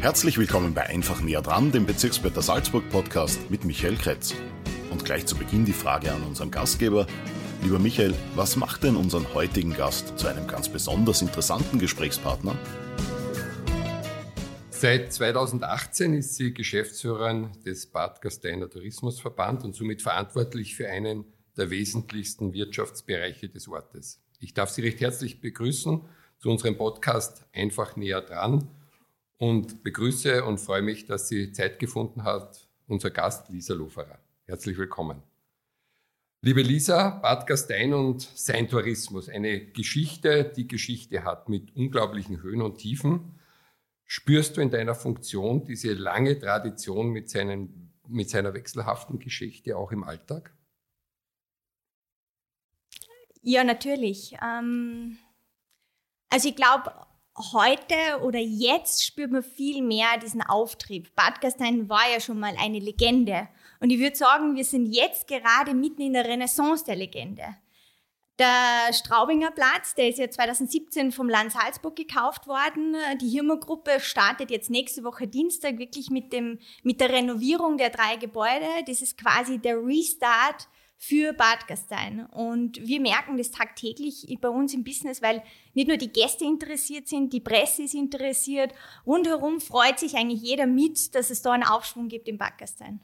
Herzlich willkommen bei Einfach näher dran, dem Bezirksblätter Salzburg Podcast mit Michael Kretz. Und gleich zu Beginn die Frage an unseren Gastgeber. Lieber Michael, was macht denn unseren heutigen Gast zu einem ganz besonders interessanten Gesprächspartner? Seit 2018 ist sie Geschäftsführerin des Bad Gasteiner Tourismusverband und somit verantwortlich für einen der wesentlichsten Wirtschaftsbereiche des Ortes. Ich darf Sie recht herzlich begrüßen zu unserem Podcast Einfach näher dran und begrüße und freue mich, dass sie Zeit gefunden hat, unser Gast Lisa Loferer. Herzlich willkommen. Liebe Lisa, Bad Gastein und sein Tourismus, eine Geschichte, die Geschichte hat mit unglaublichen Höhen und Tiefen. Spürst du in deiner Funktion diese lange Tradition mit, seinen, mit seiner wechselhaften Geschichte auch im Alltag? Ja, natürlich. Ähm, also ich glaube, heute oder jetzt spürt man viel mehr diesen Auftrieb. Bad Gastein war ja schon mal eine Legende. Und ich würde sagen, wir sind jetzt gerade mitten in der Renaissance der Legende. Der Straubinger Platz, der ist ja 2017 vom Land Salzburg gekauft worden. Die Hirmer-Gruppe startet jetzt nächste Woche Dienstag wirklich mit, dem, mit der Renovierung der drei Gebäude. Das ist quasi der Restart für Bad Gastein. Und wir merken das tagtäglich bei uns im Business, weil nicht nur die Gäste interessiert sind, die Presse ist interessiert. Rundherum freut sich eigentlich jeder mit, dass es da einen Aufschwung gibt in Bad Gastein.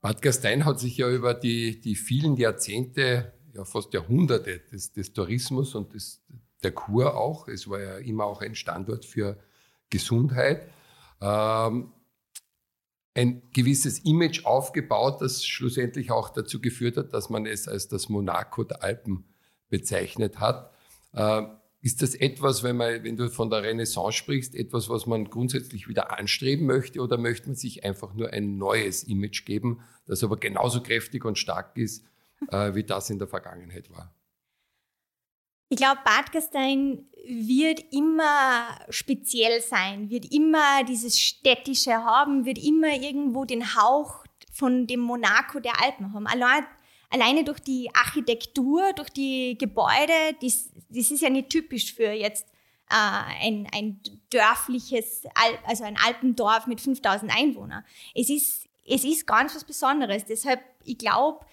Bad Gastein hat sich ja über die, die vielen Jahrzehnte ja fast Jahrhunderte des, des Tourismus und des, der Kur auch. Es war ja immer auch ein Standort für Gesundheit. Ähm, ein gewisses Image aufgebaut, das schlussendlich auch dazu geführt hat, dass man es als das Monaco der Alpen bezeichnet hat. Äh, ist das etwas, wenn, man, wenn du von der Renaissance sprichst, etwas, was man grundsätzlich wieder anstreben möchte oder möchte man sich einfach nur ein neues Image geben, das aber genauso kräftig und stark ist äh, wie das in der Vergangenheit war. Ich glaube, Bad Gastein wird immer speziell sein, wird immer dieses Städtische haben, wird immer irgendwo den Hauch von dem Monaco der Alpen haben. Allein, alleine durch die Architektur, durch die Gebäude, das, das ist ja nicht typisch für jetzt äh, ein, ein dörfliches, also ein Alpendorf mit 5000 Einwohnern. Es ist, es ist ganz was Besonderes. Deshalb, ich glaube,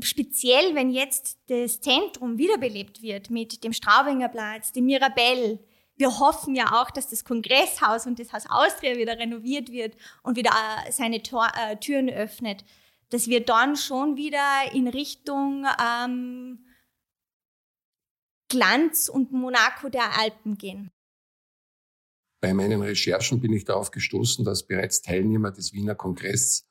speziell wenn jetzt das Zentrum wiederbelebt wird mit dem Straubinger Platz, dem Mirabell, wir hoffen ja auch, dass das Kongresshaus und das Haus Austria wieder renoviert wird und wieder äh, seine Tor, äh, Türen öffnet, dass wir dann schon wieder in Richtung ähm, Glanz und Monaco der Alpen gehen. Bei meinen Recherchen bin ich darauf gestoßen, dass bereits Teilnehmer des Wiener Kongresses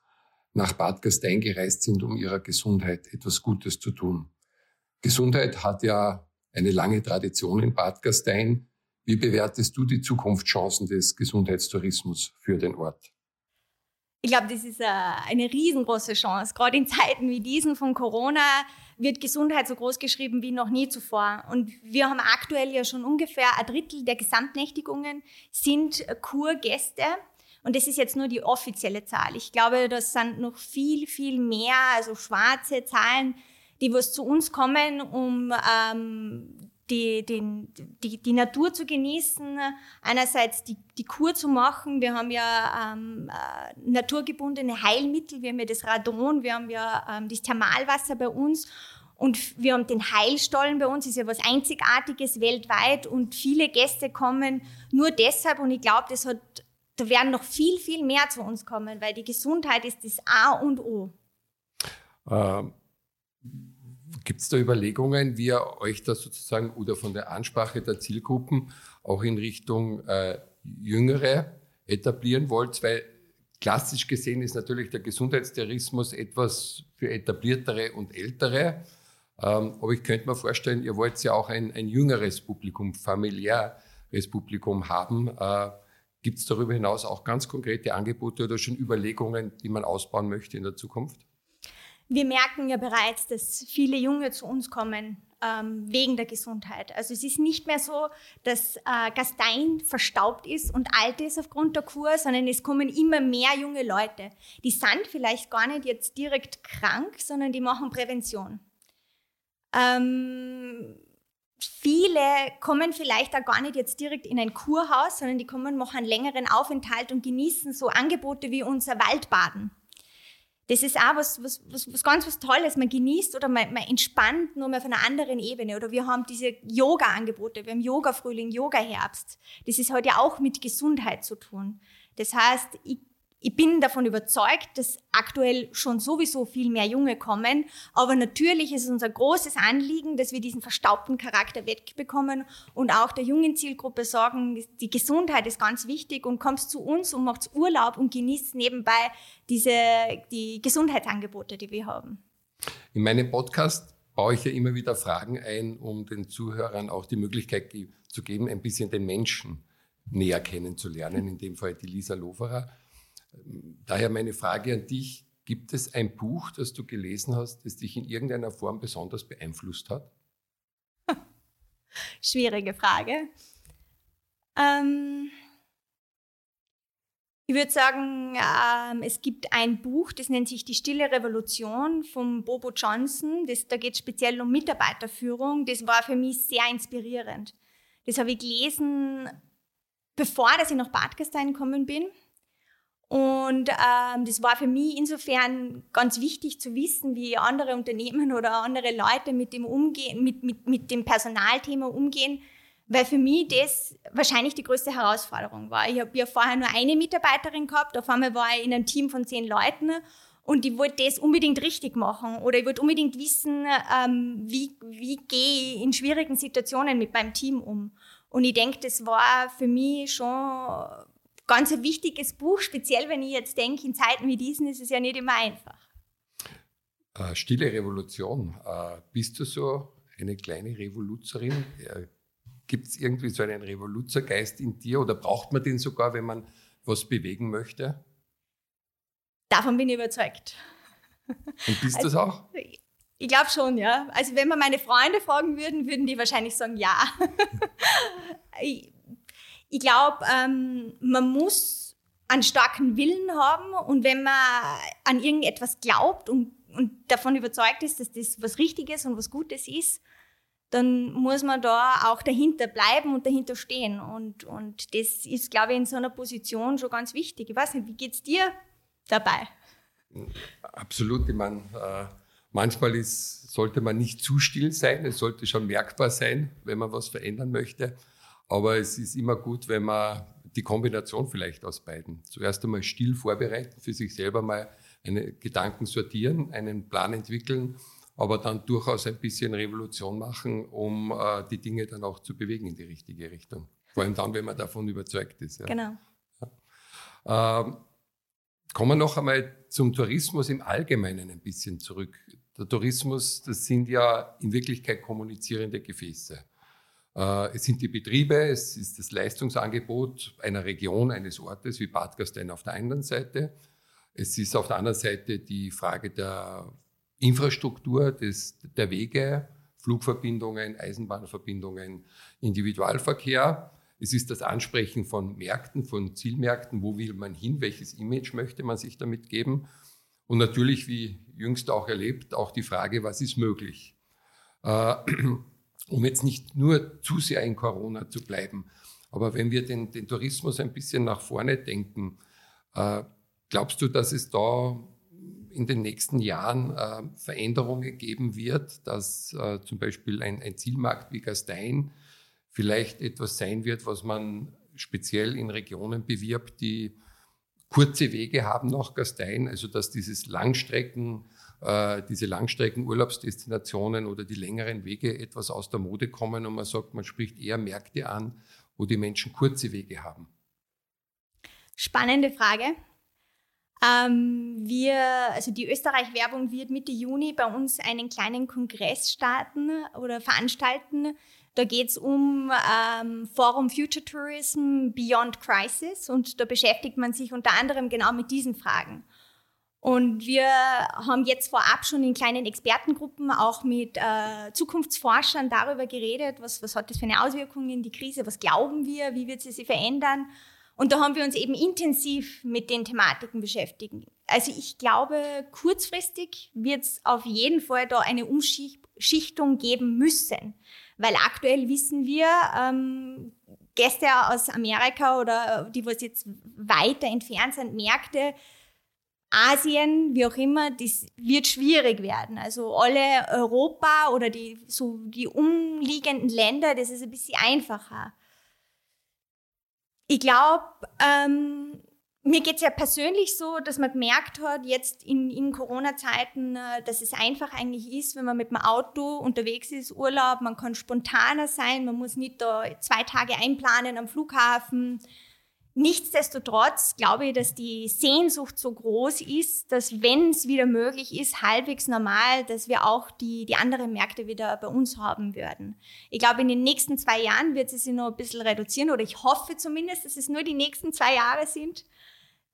nach Bad Gastein gereist sind, um ihrer Gesundheit etwas Gutes zu tun. Gesundheit hat ja eine lange Tradition in Bad Gastein. Wie bewertest du die Zukunftschancen des Gesundheitstourismus für den Ort? Ich glaube, das ist äh, eine riesengroße Chance. Gerade in Zeiten wie diesen von Corona wird Gesundheit so groß geschrieben wie noch nie zuvor. Und wir haben aktuell ja schon ungefähr ein Drittel der Gesamtnächtigungen sind Kurgäste. Und das ist jetzt nur die offizielle Zahl. Ich glaube, das sind noch viel, viel mehr, also schwarze Zahlen, die was zu uns kommen, um ähm, die, den, die, die Natur zu genießen, einerseits die, die Kur zu machen. Wir haben ja ähm, äh, naturgebundene Heilmittel, wir haben ja das Radon, wir haben ja ähm, das Thermalwasser bei uns. Und wir haben den Heilstollen bei uns, ist ja was Einzigartiges weltweit. Und viele Gäste kommen nur deshalb. Und ich glaube, das hat da werden noch viel, viel mehr zu uns kommen, weil die Gesundheit ist das A und O. Ähm, Gibt es da Überlegungen, wie ihr euch das sozusagen oder von der Ansprache der Zielgruppen auch in Richtung äh, Jüngere etablieren wollt? Weil klassisch gesehen ist natürlich der Gesundheitstourismus etwas für etabliertere und ältere. Ähm, aber ich könnte mir vorstellen, ihr wollt ja auch ein, ein jüngeres Publikum, familiäres Publikum haben. Äh, Gibt es darüber hinaus auch ganz konkrete Angebote oder schon Überlegungen, die man ausbauen möchte in der Zukunft? Wir merken ja bereits, dass viele Junge zu uns kommen ähm, wegen der Gesundheit. Also es ist nicht mehr so, dass äh, Gastein verstaubt ist und alt ist aufgrund der Kur, sondern es kommen immer mehr junge Leute. Die sind vielleicht gar nicht jetzt direkt krank, sondern die machen Prävention. Ähm, viele kommen vielleicht auch gar nicht jetzt direkt in ein Kurhaus, sondern die kommen, machen einen längeren Aufenthalt und genießen so Angebote wie unser Waldbaden. Das ist auch was, was, was, was ganz was Tolles. Man genießt oder man, man entspannt nur mal auf einer anderen Ebene. Oder wir haben diese Yoga-Angebote. Wir haben Yoga-Frühling, Yoga-Herbst. Das ist halt ja auch mit Gesundheit zu tun. Das heißt, ich ich bin davon überzeugt, dass aktuell schon sowieso viel mehr Junge kommen. Aber natürlich ist es unser großes Anliegen, dass wir diesen verstaubten Charakter wegbekommen und auch der jungen Zielgruppe sagen, die Gesundheit ist ganz wichtig und kommst zu uns und macht Urlaub und genießt nebenbei diese, die Gesundheitsangebote, die wir haben. In meinem Podcast baue ich ja immer wieder Fragen ein, um den Zuhörern auch die Möglichkeit zu geben, ein bisschen den Menschen näher kennenzulernen, in dem Fall die Lisa Loverer. Daher meine Frage an dich, gibt es ein Buch, das du gelesen hast, das dich in irgendeiner Form besonders beeinflusst hat? Schwierige Frage. Ähm, ich würde sagen, ähm, es gibt ein Buch, das nennt sich Die Stille Revolution von Bobo Johnson. Das, da geht es speziell um Mitarbeiterführung. Das war für mich sehr inspirierend. Das habe ich gelesen, bevor dass ich nach Bad Gastein gekommen bin. Und ähm, das war für mich insofern ganz wichtig zu wissen, wie andere Unternehmen oder andere Leute mit dem umgehen, mit, mit, mit dem Personalthema umgehen, weil für mich das wahrscheinlich die größte Herausforderung war. Ich habe ja vorher nur eine Mitarbeiterin gehabt, auf einmal war ich in einem Team von zehn Leuten und ich wollte das unbedingt richtig machen oder ich wollte unbedingt wissen, ähm, wie, wie gehe ich in schwierigen Situationen mit meinem Team um. Und ich denke, das war für mich schon ganz ein wichtiges Buch, speziell wenn ich jetzt denke, in Zeiten wie diesen ist es ja nicht immer einfach. Äh, Stille Revolution. Äh, bist du so eine kleine Revoluzerin? Äh, Gibt es irgendwie so einen Revoluzergeist in dir oder braucht man den sogar, wenn man was bewegen möchte? Davon bin ich überzeugt. Und bist du also, das auch? Ich glaube schon, ja. Also wenn man meine Freunde fragen würden, würden die wahrscheinlich sagen, ja. ich, ich glaube, ähm, man muss einen starken Willen haben und wenn man an irgendetwas glaubt und, und davon überzeugt ist, dass das was Richtiges und was Gutes ist, dann muss man da auch dahinter bleiben und dahinter stehen. Und, und das ist, glaube ich, in so einer Position schon ganz wichtig. Ich weiß nicht, wie geht es dir dabei? Absolut. Ich meine, äh, manchmal ist, sollte man nicht zu still sein. Es sollte schon merkbar sein, wenn man was verändern möchte. Aber es ist immer gut, wenn man die Kombination vielleicht aus beiden. Zuerst einmal still vorbereiten, für sich selber mal eine Gedanken sortieren, einen Plan entwickeln, aber dann durchaus ein bisschen Revolution machen, um äh, die Dinge dann auch zu bewegen in die richtige Richtung. Vor allem dann, wenn man davon überzeugt ist. Ja. Genau. Ja. Ähm, kommen wir noch einmal zum Tourismus im Allgemeinen ein bisschen zurück. Der Tourismus, das sind ja in Wirklichkeit kommunizierende Gefäße. Äh, es sind die Betriebe, es ist das Leistungsangebot einer Region, eines Ortes wie Bad Gastein auf der einen Seite. Es ist auf der anderen Seite die Frage der Infrastruktur, des, der Wege, Flugverbindungen, Eisenbahnverbindungen, Individualverkehr. Es ist das Ansprechen von Märkten, von Zielmärkten, wo will man hin, welches Image möchte man sich damit geben. Und natürlich, wie jüngst auch erlebt, auch die Frage, was ist möglich. Äh, um jetzt nicht nur zu sehr in Corona zu bleiben. Aber wenn wir den, den Tourismus ein bisschen nach vorne denken, äh, glaubst du, dass es da in den nächsten Jahren äh, Veränderungen geben wird, dass äh, zum Beispiel ein, ein, Zielmarkt wie Gastein vielleicht etwas sein wird, was man speziell in Regionen bewirbt, die kurze Wege haben nach Gastein, also dass dieses Langstrecken äh, diese Langstrecken-Urlaubsdestinationen oder die längeren Wege etwas aus der Mode kommen und man sagt, man spricht eher Märkte an, wo die Menschen kurze Wege haben? Spannende Frage. Ähm, wir, also die Österreich-Werbung wird Mitte Juni bei uns einen kleinen Kongress starten oder veranstalten. Da geht es um ähm, Forum Future Tourism Beyond Crisis und da beschäftigt man sich unter anderem genau mit diesen Fragen. Und wir haben jetzt vorab schon in kleinen Expertengruppen auch mit äh, Zukunftsforschern darüber geredet, was, was hat das für eine Auswirkung in die Krise, was glauben wir, wie wird sie sich verändern. Und da haben wir uns eben intensiv mit den Thematiken beschäftigt. Also ich glaube, kurzfristig wird es auf jeden Fall da eine Umschichtung geben müssen, Weil aktuell wissen wir, ähm, Gäste aus Amerika oder die, was jetzt weiter entfernt sind, Märkte, Asien, wie auch immer, das wird schwierig werden. Also alle Europa oder die, so die umliegenden Länder, das ist ein bisschen einfacher. Ich glaube, ähm, mir geht es ja persönlich so, dass man gemerkt hat, jetzt in, in Corona-Zeiten, äh, dass es einfach eigentlich ist, wenn man mit dem Auto unterwegs ist, Urlaub, man kann spontaner sein, man muss nicht da zwei Tage einplanen am Flughafen. Nichtsdestotrotz glaube ich, dass die Sehnsucht so groß ist, dass wenn es wieder möglich ist, halbwegs normal, dass wir auch die, die anderen Märkte wieder bei uns haben würden. Ich glaube, in den nächsten zwei Jahren wird es sich noch ein bisschen reduzieren oder ich hoffe zumindest, dass es nur die nächsten zwei Jahre sind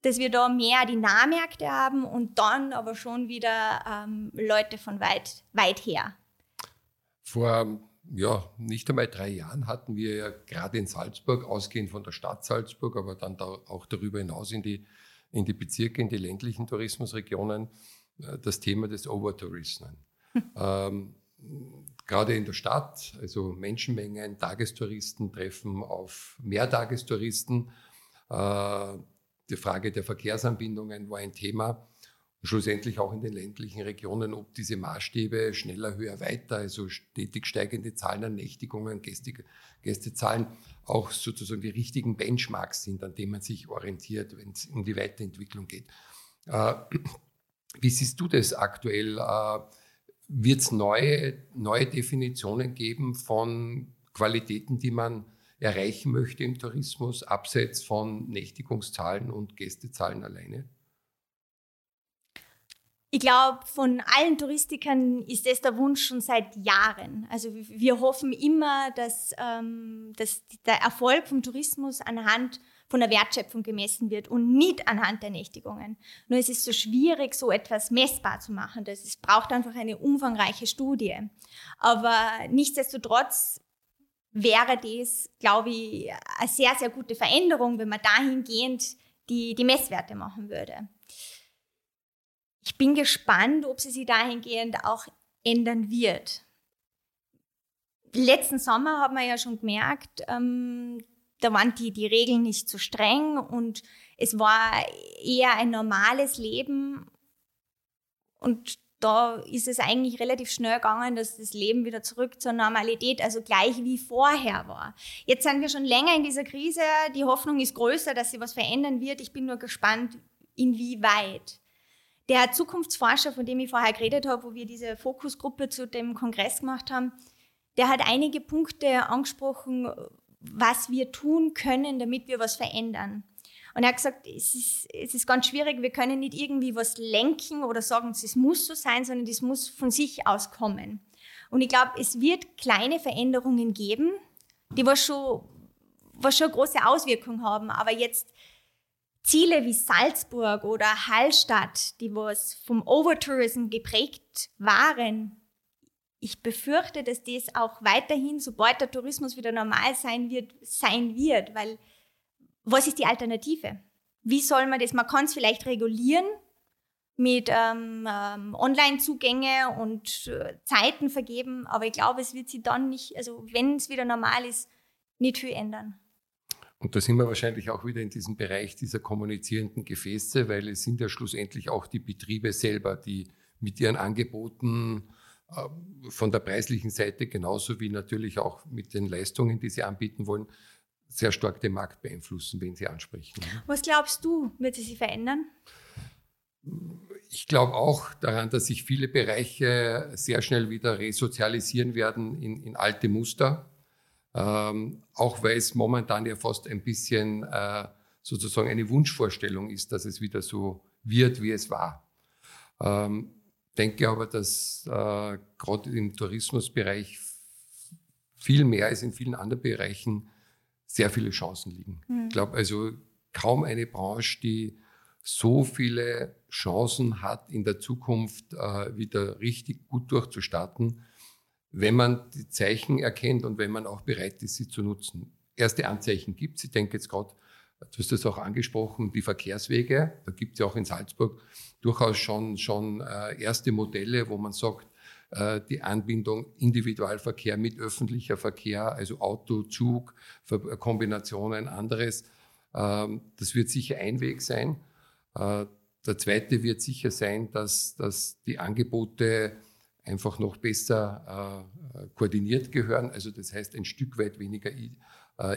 dass wir da mehr die Nahmärkte haben und dann aber schon wieder ähm, Leute von weit, weit her. Vor ja, nicht einmal drei Jahren hatten wir ja gerade in Salzburg, ausgehend von der Stadt Salzburg, aber dann da auch darüber hinaus in die, in die Bezirke, in die ländlichen Tourismusregionen, äh, das Thema des Overtourismus. Hm. Ähm, gerade in der Stadt, also Menschenmengen, Tagestouristen treffen auf Mehrtagestouristen. Äh, die Frage der Verkehrsanbindungen war ein Thema. Schlussendlich auch in den ländlichen Regionen, ob diese Maßstäbe schneller, höher, weiter, also stetig steigende Zahlen an Nächtigungen, Gäste, Gästezahlen, auch sozusagen die richtigen Benchmarks sind, an denen man sich orientiert, wenn es um die Weiterentwicklung geht. Äh, wie siehst du das aktuell? Äh, Wird es neue, neue Definitionen geben von Qualitäten, die man erreichen möchte im Tourismus, abseits von Nächtigungszahlen und Gästezahlen alleine? Ich glaube, von allen Touristikern ist das der Wunsch schon seit Jahren. Also wir hoffen immer, dass, ähm, dass der Erfolg vom Tourismus anhand von der Wertschöpfung gemessen wird und nicht anhand der Nächtigungen. Nur es ist so schwierig, so etwas messbar zu machen. Das ist, braucht einfach eine umfangreiche Studie. Aber nichtsdestotrotz wäre das, glaube ich, eine sehr, sehr gute Veränderung, wenn man dahingehend die, die Messwerte machen würde. Ich bin gespannt, ob sie sich dahingehend auch ändern wird. Letzten Sommer haben wir ja schon gemerkt, ähm, da waren die, die Regeln nicht so streng und es war eher ein normales Leben. Und da ist es eigentlich relativ schnell gegangen, dass das Leben wieder zurück zur Normalität, also gleich wie vorher war. Jetzt sind wir schon länger in dieser Krise. Die Hoffnung ist größer, dass sich was verändern wird. Ich bin nur gespannt, inwieweit. Der Zukunftsforscher, von dem ich vorher geredet habe, wo wir diese Fokusgruppe zu dem Kongress gemacht haben, der hat einige Punkte angesprochen, was wir tun können, damit wir was verändern. Und er hat gesagt, es ist, es ist ganz schwierig, wir können nicht irgendwie was lenken oder sagen, es muss so sein, sondern das muss von sich aus kommen. Und ich glaube, es wird kleine Veränderungen geben, die was schon, was schon große Auswirkungen haben. Aber jetzt Ziele wie Salzburg oder Hallstatt, die was vom Overtourism geprägt waren, ich befürchte, dass das auch weiterhin, sobald der Tourismus wieder normal sein wird, sein wird, weil was ist die Alternative? Wie soll man das? Man kann es vielleicht regulieren mit ähm, ähm, Online-Zugänge und äh, Zeiten vergeben, aber ich glaube, es wird sich dann nicht, also wenn es wieder normal ist, nicht viel ändern. Und da sind wir wahrscheinlich auch wieder in diesem Bereich dieser kommunizierenden Gefäße, weil es sind ja schlussendlich auch die Betriebe selber, die mit ihren Angeboten äh, von der preislichen Seite genauso wie natürlich auch mit den Leistungen, die sie anbieten wollen, sehr stark den Markt beeinflussen, wen sie ansprechen. Was glaubst du, wird sich verändern? Ich glaube auch daran, dass sich viele Bereiche sehr schnell wieder resozialisieren werden in, in alte Muster. Ähm, auch weil es momentan ja fast ein bisschen äh, sozusagen eine Wunschvorstellung ist, dass es wieder so wird, wie es war. Ähm, denke aber, dass äh, gerade im Tourismusbereich viel mehr als in vielen anderen Bereichen sehr viele Chancen liegen. Mhm. Ich glaube also kaum eine Branche, die so viele Chancen hat, in der Zukunft äh, wieder richtig gut durchzustarten, wenn man die Zeichen erkennt und wenn man auch bereit ist, sie zu nutzen. Erste Anzeichen gibt es. Ich denke jetzt gerade, du hast das auch angesprochen, die Verkehrswege. Da gibt es ja auch in Salzburg durchaus schon, schon äh, erste Modelle, wo man sagt, äh, die Anbindung Individualverkehr mit öffentlicher Verkehr, also Auto, Zug, Kombinationen, anderes. Ähm, das wird sicher ein Weg sein. Äh, der zweite wird sicher sein, dass, dass die Angebote einfach noch besser äh, koordiniert gehören. Also das heißt ein Stück weit weniger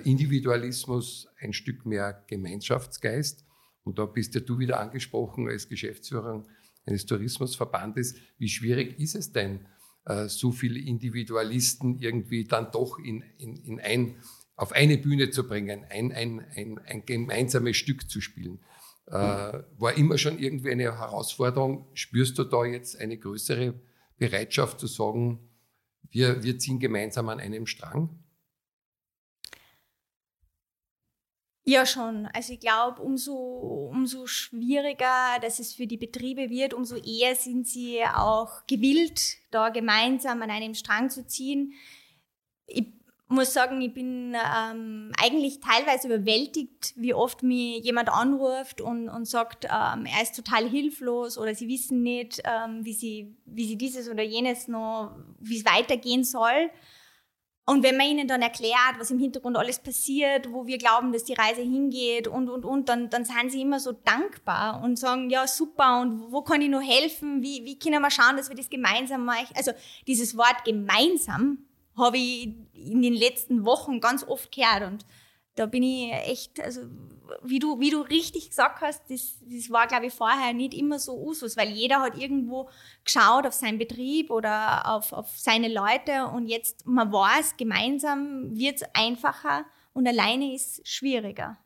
Individualismus, ein Stück mehr Gemeinschaftsgeist. Und da bist ja du wieder angesprochen als Geschäftsführer eines Tourismusverbandes. Wie schwierig ist es denn, äh, so viele Individualisten irgendwie dann doch in, in, in ein, auf eine Bühne zu bringen, ein, ein, ein, ein gemeinsames Stück zu spielen? Äh, war immer schon irgendwie eine Herausforderung. Spürst du da jetzt eine größere Bereitschaft zu sagen, wir, wir ziehen gemeinsam an einem Strang? Ja, schon. Also ich glaube, umso, umso schwieriger dass es für die Betriebe wird, umso eher sind sie auch gewillt, da gemeinsam an einem Strang zu ziehen. Ich muss sagen, ich bin ähm, eigentlich teilweise überwältigt, wie oft mir jemand anruft und, und sagt, ähm, er ist total hilflos oder sie wissen nicht, ähm, wie, sie, wie sie dieses oder jenes noch, wie es weitergehen soll. Und wenn man ihnen dann erklärt, was im Hintergrund alles passiert, wo wir glauben, dass die Reise hingeht und, und, und, dann, dann sind sie immer so dankbar und sagen, ja, super, und wo kann ich nur helfen? Wie, wie können wir schauen, dass wir das gemeinsam machen? Also dieses Wort gemeinsam habe ich in den letzten Wochen ganz oft gehört und da bin ich echt, also wie du, wie du richtig gesagt hast, das, das war, glaube ich, vorher nicht immer so Usus, weil jeder hat irgendwo geschaut auf seinen Betrieb oder auf, auf seine Leute und jetzt, man weiß, gemeinsam wird es einfacher und alleine ist es schwieriger.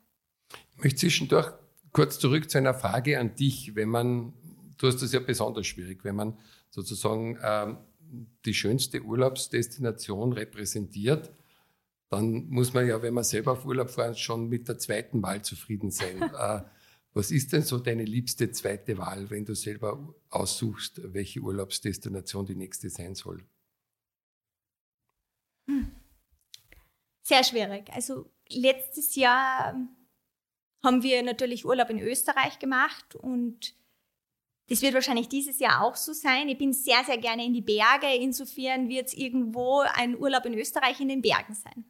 Ich möchte zwischendurch kurz zurück zu einer Frage an dich, wenn man, du hast das ja besonders schwierig, wenn man sozusagen ähm, die schönste Urlaubsdestination repräsentiert, dann muss man ja, wenn man selber auf Urlaub fährt, schon mit der zweiten Wahl zufrieden sein. äh, was ist denn so deine liebste zweite Wahl, wenn du selber aussuchst, welche Urlaubsdestination die nächste sein soll? Hm. Sehr schwierig. Also letztes Jahr haben wir natürlich Urlaub in Österreich gemacht und das wird wahrscheinlich dieses Jahr auch so sein. Ich bin sehr, sehr gerne in die Berge. Insofern wird es irgendwo ein Urlaub in Österreich in den Bergen sein.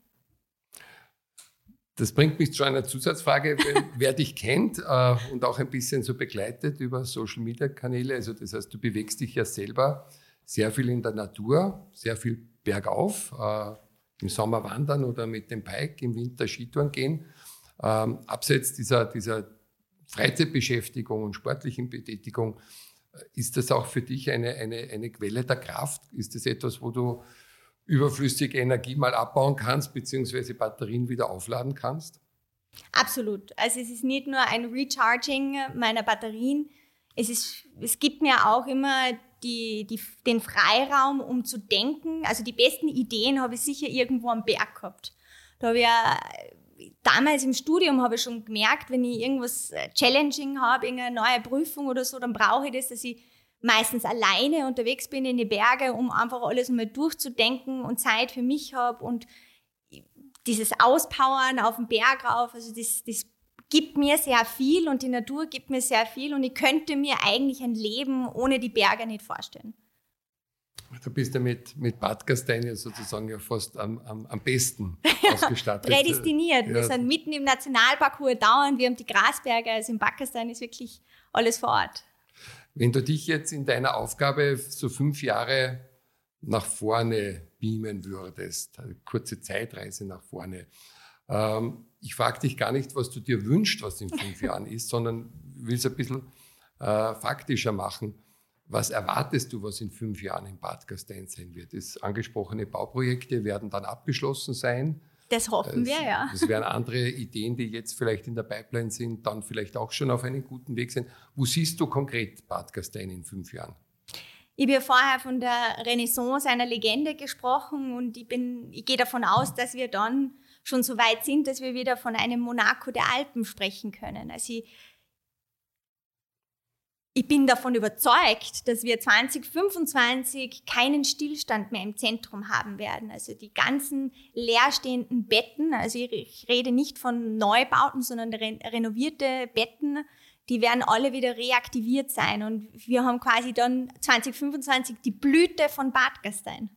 Das bringt mich zu einer Zusatzfrage. Wer dich kennt äh, und auch ein bisschen so begleitet über Social Media Kanäle, also das heißt, du bewegst dich ja selber sehr viel in der Natur, sehr viel bergauf, äh, im Sommer wandern oder mit dem Bike, im Winter Skitouren gehen. Ähm, abseits dieser, dieser Freizeitbeschäftigung und sportlichen Betätigung, äh, ist das auch für dich eine, eine, eine Quelle der Kraft? Ist das etwas, wo du überflüssige Energie mal abbauen kannst, beziehungsweise Batterien wieder aufladen kannst? Absolut. Also es ist nicht nur ein Recharging meiner Batterien, es, ist, es gibt mir auch immer die, die, den Freiraum, um zu denken. Also die besten Ideen habe ich sicher irgendwo am Berg gehabt. Da habe ich ja, damals im Studium habe ich schon gemerkt, wenn ich irgendwas challenging habe, irgendeine neue Prüfung oder so, dann brauche ich das, dass ich meistens alleine unterwegs bin in die Berge, um einfach alles mal durchzudenken und Zeit für mich habe und dieses Auspowern auf dem Berg rauf, also das, das gibt mir sehr viel und die Natur gibt mir sehr viel und ich könnte mir eigentlich ein Leben ohne die Berge nicht vorstellen. Du bist ja mit, mit Bad ja sozusagen ja fast am, am, am besten ausgestattet. Prädestiniert. Ja. Wir sind mitten im Nationalpark Hohe Dauern, wir haben die Grasberge, also in Bad ist wirklich alles vor Ort. Wenn du dich jetzt in deiner Aufgabe so fünf Jahre nach vorne beamen würdest, eine kurze Zeitreise nach vorne, ähm, ich frage dich gar nicht, was du dir wünschst, was in fünf Jahren ist, sondern will es ein bisschen äh, faktischer machen. Was erwartest du, was in fünf Jahren in Bad Gastein sein wird? Das angesprochene Bauprojekte werden dann abgeschlossen sein. Das hoffen wir, ja. Das wären andere Ideen, die jetzt vielleicht in der Pipeline sind, dann vielleicht auch schon auf einem guten Weg sind. Wo siehst du konkret Bad Gastein in fünf Jahren? Ich habe ja vorher von der Renaissance einer Legende gesprochen und ich, bin, ich gehe davon aus, dass wir dann schon so weit sind, dass wir wieder von einem Monaco der Alpen sprechen können. Also ich ich bin davon überzeugt, dass wir 2025 keinen Stillstand mehr im Zentrum haben werden. Also die ganzen leerstehenden Betten, also ich rede nicht von Neubauten, sondern renovierte Betten, die werden alle wieder reaktiviert sein. Und wir haben quasi dann 2025 die Blüte von Bad Gastein.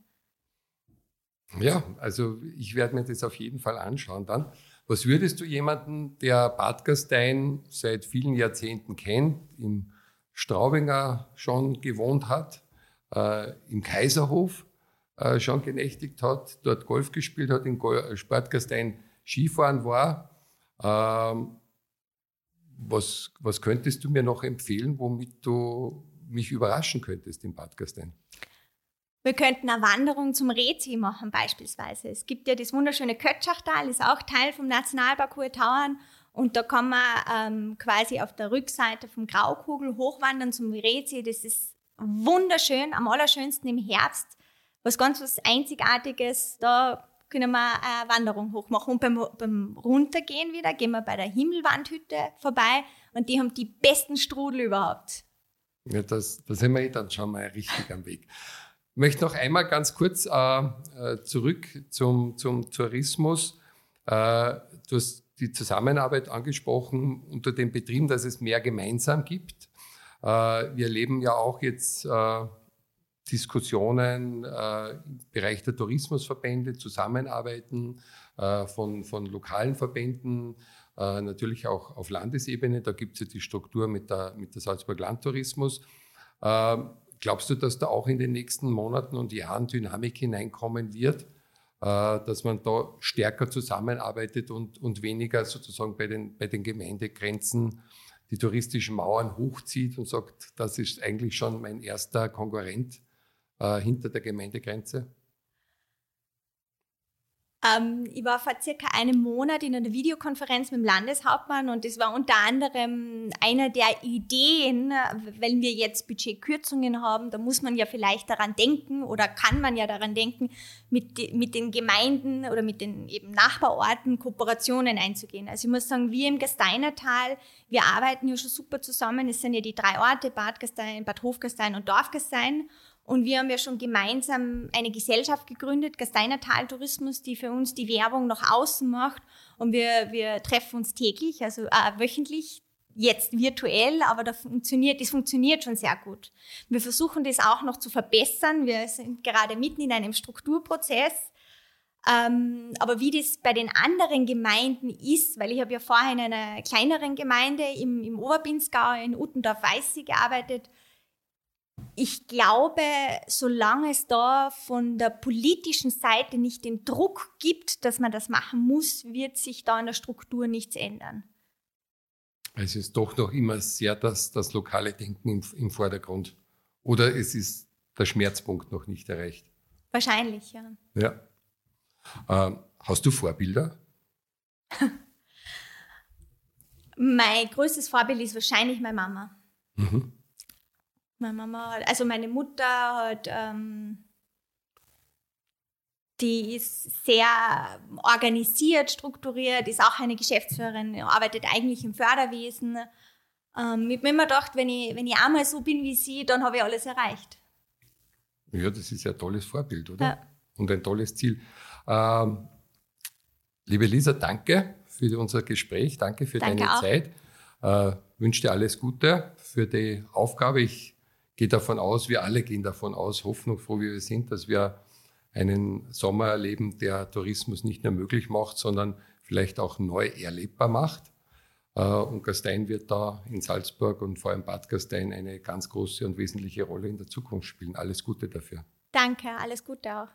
Ja, also ich werde mir das auf jeden Fall anschauen dann. Was würdest du jemanden, der Bad Gastein seit vielen Jahrzehnten kennt, im Straubinger schon gewohnt hat, äh, im Kaiserhof äh, schon genächtigt hat, dort Golf gespielt hat, in Bad Gastein Skifahren war, ähm, was, was könntest du mir noch empfehlen, womit du mich überraschen könntest in Bad Gastein? Wir könnten eine Wanderung zum Rezi machen beispielsweise. Es gibt ja das wunderschöne Kötschachtal, ist auch Teil vom Nationalpark Hohe Tauern. Und da kann man ähm, quasi auf der Rückseite vom Graukugel hochwandern zum Rezi. Das ist wunderschön, am allerschönsten im Herbst. Was ganz was Einzigartiges. Da können wir eine Wanderung hochmachen. Und beim, beim Runtergehen wieder gehen wir bei der Himmelwandhütte vorbei und die haben die besten Strudel überhaupt. Ja, das, da sind wir eh dann schon mal richtig am Weg. Ich möchte noch einmal ganz kurz äh, äh, zurück zum, zum Tourismus. Äh, du hast die Zusammenarbeit angesprochen unter den Betrieben, dass es mehr gemeinsam gibt. Äh, wir erleben ja auch jetzt äh, Diskussionen äh, im Bereich der Tourismusverbände, Zusammenarbeiten von, von lokalen Verbänden, natürlich auch auf Landesebene. Da gibt es ja die Struktur mit der, mit der Salzburg Landtourismus. Ähm, glaubst du, dass da auch in den nächsten Monaten und Jahren Dynamik hineinkommen wird, dass man da stärker zusammenarbeitet und, und weniger sozusagen bei den, bei den Gemeindegrenzen die touristischen Mauern hochzieht und sagt, das ist eigentlich schon mein erster Konkurrent äh, hinter der Gemeindegrenze? Ähm, ich war vor circa einem Monat in einer Videokonferenz mit dem Landeshauptmann und das war unter anderem einer der Ideen, wenn wir jetzt Budgetkürzungen haben, da muss man ja vielleicht daran denken oder kann man ja daran denken, mit, mit den Gemeinden oder mit den eben Nachbarorten Kooperationen einzugehen. Also ich muss sagen, wir im Gasteinertal, wir arbeiten ja schon super zusammen. Es sind ja die drei Orte, Bad Gastein, Bad Hofgastein und Dorfgastein. Und wir haben ja schon gemeinsam eine Gesellschaft gegründet, Gasteinertal Tourismus, die für uns die Werbung nach außen macht. Und wir, wir treffen uns täglich, also äh, wöchentlich, jetzt virtuell, aber das funktioniert, das funktioniert schon sehr gut. Wir versuchen das auch noch zu verbessern. Wir sind gerade mitten in einem Strukturprozess. Ähm, aber wie das bei den anderen Gemeinden ist, weil ich habe ja vorher in einer kleineren Gemeinde im, im Oberbinsgau in Uttendorf-Weißig gearbeitet, ich glaube, solange es da von der politischen Seite nicht den Druck gibt, dass man das machen muss, wird sich da in der Struktur nichts ändern. Es ist doch noch immer sehr das, das lokale Denken im, im Vordergrund. Oder es ist der Schmerzpunkt noch nicht erreicht. Wahrscheinlich, ja. Ja. Ähm, hast du Vorbilder? mein größtes Vorbild ist wahrscheinlich meine Mama. Mhm. Meine Mama, also meine Mutter hat, ähm, die ist sehr organisiert, strukturiert, ist auch eine Geschäftsführerin, arbeitet eigentlich im Förderwesen. Ähm, ich habe mir immer gedacht, wenn ich, wenn ich einmal so bin wie sie, dann habe ich alles erreicht. Ja, das ist ja ein tolles Vorbild, oder? Ja. Und ein tolles Ziel. Ähm, liebe Lisa, danke für unser Gespräch, danke für danke deine auch. Zeit. Äh, wünsche dir alles Gute für die Aufgabe. Ich gehe davon aus, wir alle gehen davon aus, hoffnungsfroh wie wir sind, dass wir einen Sommer erleben, der Tourismus nicht nur möglich macht, sondern vielleicht auch neu erlebbar macht. Äh, und Gastein wird da in Salzburg und vor allem Bad Gastein eine ganz große und wesentliche Rolle in der Zukunft spielen. Alles Gute dafür. Danke, alles Gute auch.